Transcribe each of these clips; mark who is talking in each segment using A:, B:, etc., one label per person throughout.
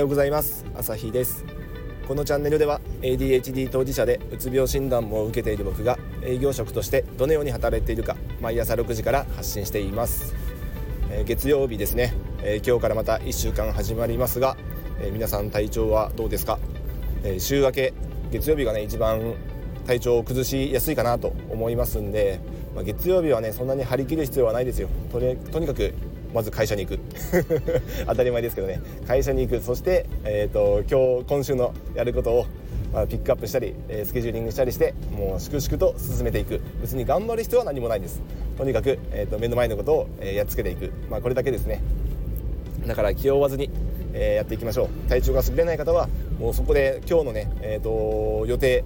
A: ようございます。朝日です。このチャンネルでは ADHD 当事者でうつ病診断も受けている僕が営業職としてどのように働いているか毎朝6時から発信しています、えー、月曜日ですね、えー、今日からまた1週間始まりますが、えー、皆さん体調はどうですか、え週明け月曜日がね一番体調を崩しやすいかなと思いますんで、まあ、月曜日はねそんなに張り切る必要はないですよ。とにかくまず会社に行く。当たり前ですけどね。会社に行く。そして、えーと、今日今週のやることを、まあ、ピックアップしたり、え、スケジューリングしたりしてもう粛々と進めていく。別に頑張る必要は何もないんです。とにかく、えーと、目の前のことを、え、やっつけていく、まあ、これだけですね。だから気を負わずに、えー、やっていきましょう。体調が優れない方はもうそこで今日のね、えーと予定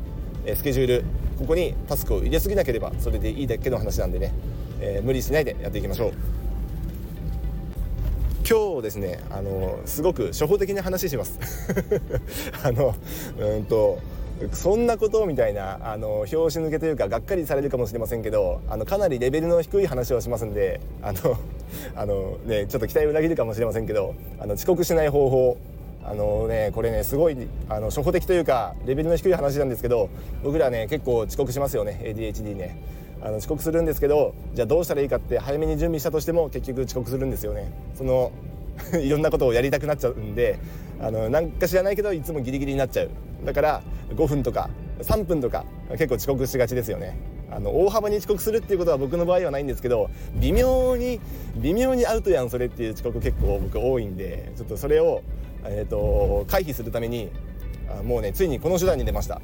A: スケジュールここにタスクを入れすぎなければそれでいいだけの話なんでね、えー、無理しないでやっていきましょう。今日ですねあのすごく初歩的な話します。あのうんとそんなことみたいなあの拍子抜けというかがっかりされるかもしれませんけどあのかなりレベルの低い話をしますんであのあの、ね、ちょっと期待を裏切るかもしれませんけどあの遅刻しない方法あのねこれねすごいあの初歩的というかレベルの低い話なんですけど僕らね結構遅刻しますよね ADHD ね。あの遅刻するんですけどじゃあどうしたらいいかって早めに準備したとしても結局遅刻するんですよね。その いろんなことをやりたくなっちゃうんであのなんか知らないけどいつもギリギリになっちゃう。だから5分とか3分とか結構遅刻しがちですよね。あの大幅に遅刻するっていうことは僕の場合はないんですけど微妙に微妙にアウトやんそれっていう遅刻結構僕多いんでちょっとそれをえーと、回避するためにもうねついにこの手段に出ました。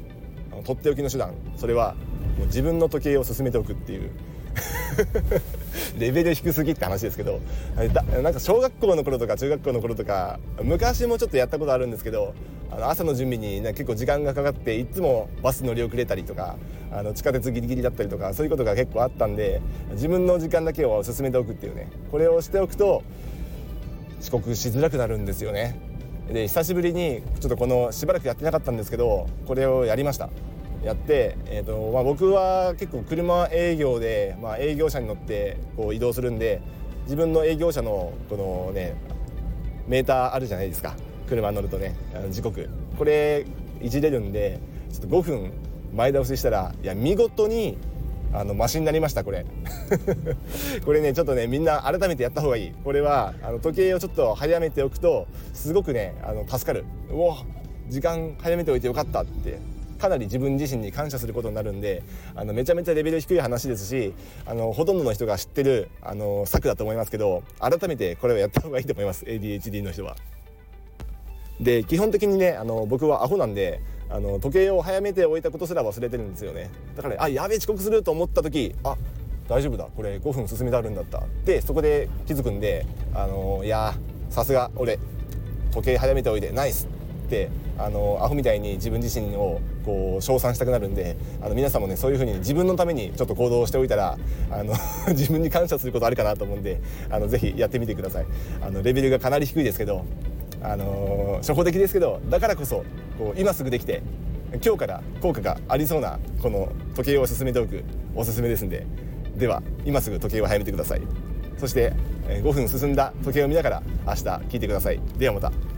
A: とっておきの手段。それはもう自分の時計を進めておくっていう。レベル低すぎって話ですけど。だなんか小学校の頃とか中学校の頃とか昔もちょっとやったことあるんですけどあの朝の準備に、ね、結構時間がかかっていつもバス乗り遅れたりとかあの地下鉄ギリギリだったりとかそういうことが結構あったんで自分の時間だけを進めておくっていうね。これをしておくと遅刻しづらくなるんですよね。で久しぶりにちょっとこのしばらくやってなかったんですけどこれをやりました。やって、えーとまあ、僕は結構車営業で、まあ、営業車に乗ってこう移動するんで自分の営業車のこのねメーターあるじゃないですか。車乗るとねあの時刻。これいじれるんでちょっと5分前倒ししたらいや見事にあのマシになりましたこれ。これねちょっとねみんな改めてやった方がいい。これはあの時計をちょっと早めておくとすごくねあの助かる。うお時間早めておいてよかったってかなり自分自身に感謝することになるんであのめちゃめちゃレベル低い話ですしあのほとんどの人が知ってるあの策だと思いますけど改めてこれはやった方がいいと思います ADHD の人は。で基本的にねあの僕はアホなんであの時計を早めておいたことすら忘れてるんですよね。だからあやべえ遅刻すると思った時あ大丈夫だこれ5分進めてあるんだった。でそこで気づくんであのいやさすが俺時計早めておいでナイス。ってあのアホみたいに自分自身をこう称賛したくなるんであの皆さんもねそういう風に自分のためにちょっと行動しておいたらあの 自分に感謝することあるかなと思うんであのぜひやってみてください。あのレベルがかなり低いですけどあの初歩的ですけどだからこそこう今すぐできて今日から効果がありそうなこの時計を進めておくおすすめですんででは今すぐ時計を早めてください。そして5分進んだ時計を見ながら明日聞いてください。ではまた。